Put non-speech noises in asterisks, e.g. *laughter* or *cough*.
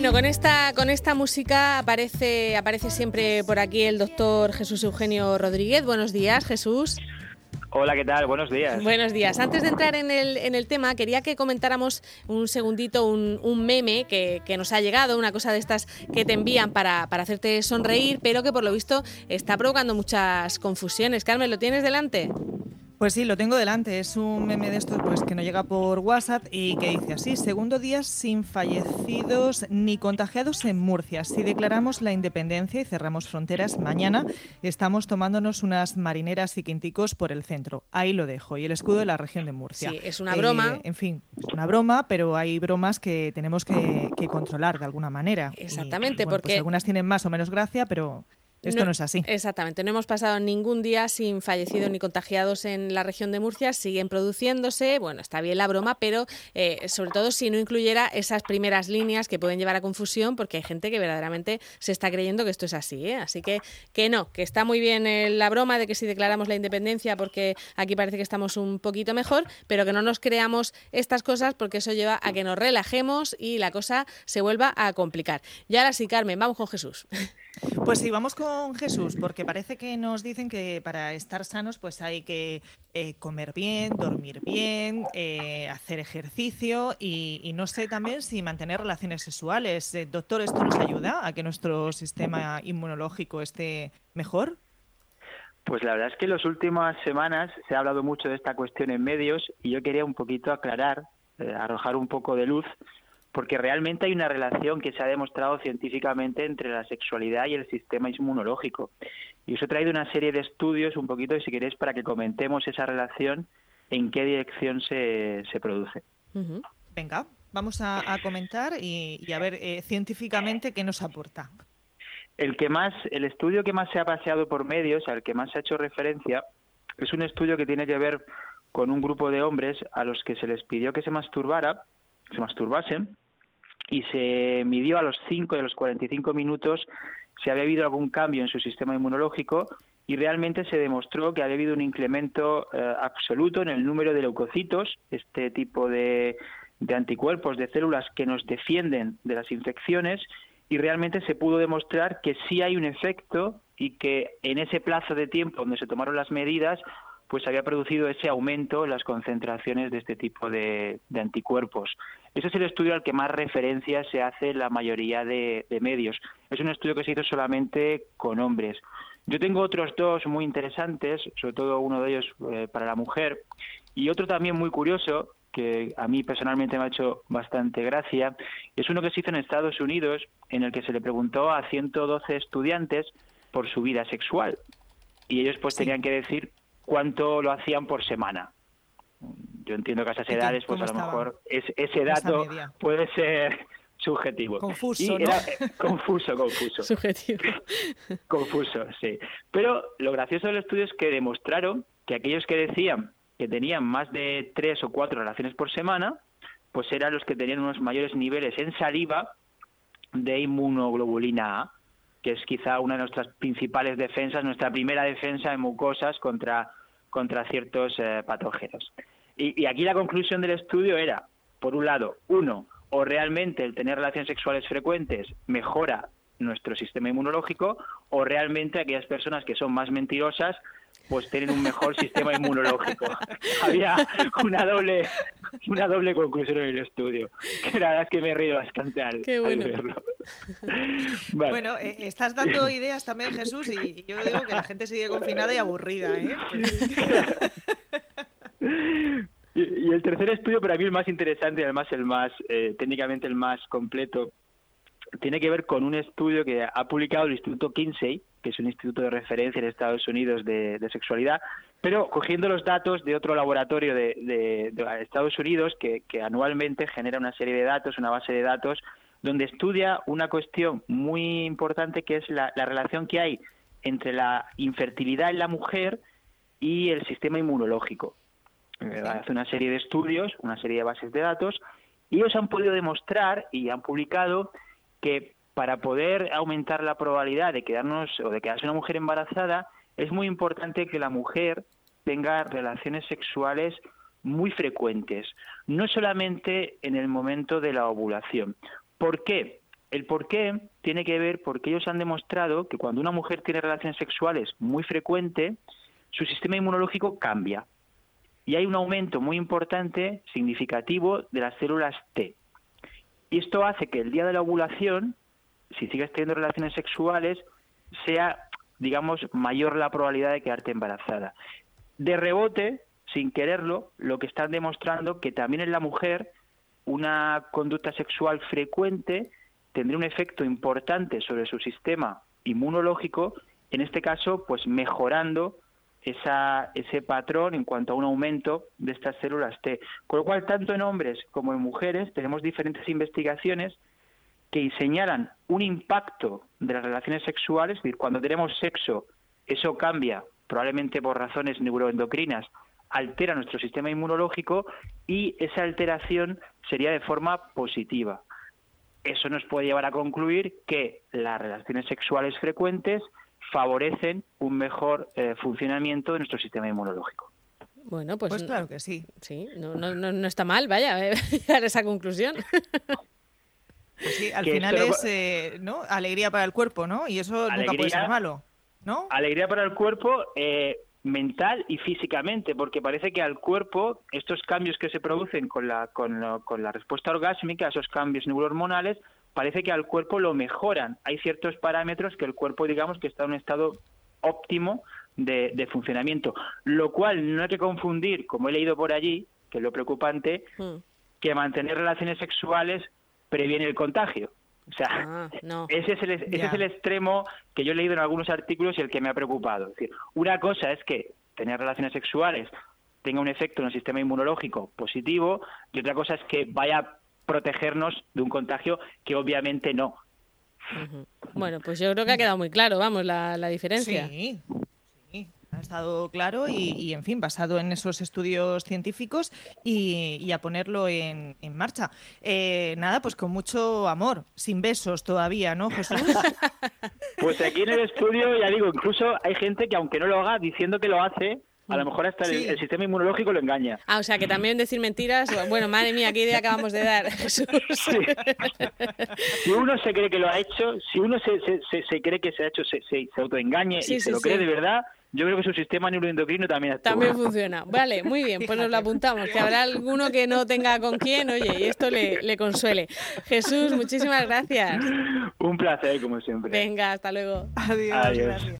Bueno, con esta, con esta música aparece, aparece siempre por aquí el doctor Jesús Eugenio Rodríguez. Buenos días, Jesús. Hola, ¿qué tal? Buenos días. Buenos días. Antes de entrar en el, en el tema, quería que comentáramos un segundito un, un meme que, que, nos ha llegado, una cosa de estas que te envían para, para hacerte sonreír, pero que por lo visto está provocando muchas confusiones. Carmen, ¿lo tienes delante? Pues sí, lo tengo delante. Es un meme de estos pues, que nos llega por WhatsApp y que dice así, segundo día sin fallecidos ni contagiados en Murcia. Si declaramos la independencia y cerramos fronteras, mañana estamos tomándonos unas marineras y quinticos por el centro. Ahí lo dejo. Y el escudo de la región de Murcia. Sí, es una broma. Eh, en fin, es una broma, pero hay bromas que tenemos que, que controlar de alguna manera. Exactamente, y, bueno, porque... Pues algunas tienen más o menos gracia, pero esto no, no, es así. Exactamente, no hemos pasado ningún día sin fallecidos ni contagiados en la región de Murcia, siguen produciéndose, bueno, está bien la broma, pero eh, sobre todo si no incluyera esas primeras líneas que pueden llevar a confusión, porque hay gente que verdaderamente se está creyendo que esto es así, ¿eh? así que que no, que está muy bien eh, la broma de que si declaramos la independencia, porque aquí parece que estamos un poquito mejor, pero que no nos creamos estas cosas porque eso lleva a que nos relajemos y la cosa se vuelva a complicar. Y ahora sí, Carmen, vamos con Jesús. Pues sí, vamos con Jesús, porque parece que nos dicen que para estar sanos pues hay que eh, comer bien, dormir bien, eh, hacer ejercicio y, no sé también si mantener relaciones sexuales. Eh, doctor, ¿esto nos ayuda a que nuestro sistema inmunológico esté mejor? Pues la verdad es que en las últimas semanas se ha hablado mucho de esta cuestión en medios y yo quería un poquito aclarar, arrojar un poco de luz porque realmente hay una relación que se ha demostrado científicamente entre la sexualidad y el sistema inmunológico. Y os he traído una serie de estudios, un poquito, si queréis, para que comentemos esa relación, en qué dirección se, se produce. Uh -huh. Venga, vamos a, a comentar y, y, a ver eh, científicamente qué nos aporta. El que más, el estudio que más se ha paseado por medios, al que más se ha hecho referencia, es un estudio que tiene que ver con un grupo de hombres a los que se les pidió que se masturbara, se masturbasen, y se midió a los 5 y a los 45 minutos si había habido algún cambio en su sistema inmunológico y realmente se demostró que había habido un incremento eh, absoluto en el número de leucocitos, este tipo de, de anticuerpos, de células que nos defienden de las infecciones y realmente se pudo demostrar que sí hay un efecto y que en ese plazo de tiempo donde se tomaron las medidas pues había producido ese aumento en las concentraciones de este tipo de, de, anticuerpos. Ese es el estudio al que más referencia se hace la mayoría de, de, medios. Es un estudio que se hizo solamente con hombres. Yo tengo otros dos muy interesantes, sobre todo uno de ellos eh, para la mujer, y otro también muy curioso, que a mí personalmente me ha hecho bastante gracia, es uno que se hizo en Estados Unidos, en el que se le preguntó a 112 estudiantes por su vida sexual. Y ellos pues sí. tenían que decir cuánto lo hacían por semana. Yo entiendo que a esas edades, pues a lo mejor es, ese dato puede ser *laughs* subjetivo. Confuso, y era, ¿no? Confuso, confuso. *laughs* Subjetivo. *laughs* Confuso, sí. Pero lo gracioso del estudio es que demostraron que aquellos que decían que tenían más de tres o cuatro relaciones por semana, pues eran los que tenían unos mayores niveles en saliva de inmunoglobulina A, que es quizá una de nuestras principales defensas, nuestra primera defensa en mucosas contra, contra ciertos eh, patógenos. Y, y aquí la conclusión del estudio era, por un lado, uno, o realmente el tener relaciones sexuales frecuentes mejora nuestro sistema inmunológico, o realmente aquellas personas que son más mentirosas pues tienen un mejor sistema inmunológico. *laughs* Había una doble una doble conclusión en el estudio. Que la verdad es que me he reído bastante al, Qué bueno. al verlo. *laughs* Vale. Bueno, eh, estás dando ideas también, Jesús, y yo digo que la gente sigue confinada y aburrida. ¿eh? *laughs* y, y, el tercer estudio, para mí el más interesante y además el más, eh, técnicamente el más completo, tiene que ver con un estudio que ha publicado el Instituto Kinsey, que es un instituto de referencia en Estados Unidos de, de sexualidad, pero cogiendo los datos de otro laboratorio de, de, de, Estados Unidos que, que anualmente genera una serie de datos, una base de datos, donde estudia una cuestión muy importante que es la, la relación que hay entre la infertilidad en la mujer y el sistema inmunológico. Hace una serie de estudios, una serie de bases de datos, y ellos han podido demostrar y han publicado que para poder aumentar la probabilidad de quedarnos o de quedarse una mujer embarazada, es muy importante que la mujer tenga relaciones sexuales muy frecuentes, no solamente en el momento de la ovulación. ¿Por qué? El por qué tiene que ver porque ellos han demostrado que cuando una mujer tiene relaciones sexuales muy frecuente, su sistema inmunológico cambia. Y hay un aumento muy importante, significativo, de las células T. Y esto hace que el día de la ovulación, si sigues teniendo relaciones sexuales, sea, digamos, mayor la probabilidad de quedarte embarazada. De rebote, sin quererlo, lo que están demostrando que también en la mujer una conducta sexual frecuente tendría un efecto importante sobre su sistema inmunológico, en este caso, pues mejorando esa, ese patrón en cuanto a un aumento de estas células T. Con lo cual, tanto en hombres como en mujeres tenemos diferentes investigaciones que señalan un impacto de las relaciones sexuales, es decir, cuando tenemos sexo, eso cambia, probablemente por razones neuroendocrinas, altera nuestro sistema inmunológico y esa alteración sería de forma positiva. Eso nos puede llevar a concluir que las relaciones sexuales frecuentes favorecen un mejor eh, funcionamiento de nuestro sistema inmunológico. Bueno, pues, pues claro que sí. Sí, no, no, no, está mal, vaya, *laughs* llegar a esa conclusión. Pues sí, al final es eh, ¿no? alegría para el cuerpo, ¿no? Y eso nunca puede ser malo, ¿no? Alegría para el cuerpo, eh, mental y físicamente, porque parece que al cuerpo estos cambios que se producen con la, con, la respuesta orgásmica, esos cambios neurohormonales, parece que al cuerpo lo mejoran. Hay ciertos parámetros que el cuerpo, digamos, que está en un estado óptimo de, funcionamiento, lo cual no hay que confundir, como he leído por allí, que es lo preocupante, hmm. que mantener relaciones sexuales previene el contagio. O sea, ah, *laughs* ese, es el, ese es el extremo que yo he leído en algunos artículos y el que me ha preocupado. Es decir, una cosa es que tener relaciones sexuales tenga un efecto en el sistema inmunológico positivo y otra cosa es que vaya a protegernos de un contagio que obviamente no. Bueno, pues yo creo que ha quedado muy claro, vamos, la, la diferencia. Sí, ha estado claro y, en fin, basado en esos estudios científicos y, a ponerlo en, marcha. Eh, nada, pues con mucho amor, sin besos todavía, ¿no, Jesús? *laughs* Pues aquí en el estudio, ya digo, incluso hay gente que aunque no lo haga, diciendo que lo hace, a lo mejor hasta el, sistema inmunológico lo engaña. Ah, o sea, que también decir mentiras, bueno, madre mía, qué idea acabamos de dar, *laughs* Jesús. Si uno se cree que lo ha hecho, si uno se, se, cree que se ha hecho, se, se, autoengañe y se lo cree de verdad, yo creo que su sistema neuroendocrino también actúa. También funciona. Vale, muy bien, pues nos lo apuntamos, que habrá alguno que no tenga con quién, oye, y esto le, le consuele. Jesús, muchísimas gracias. Un placer, como siempre. Venga, hasta luego. Adiós. Adiós.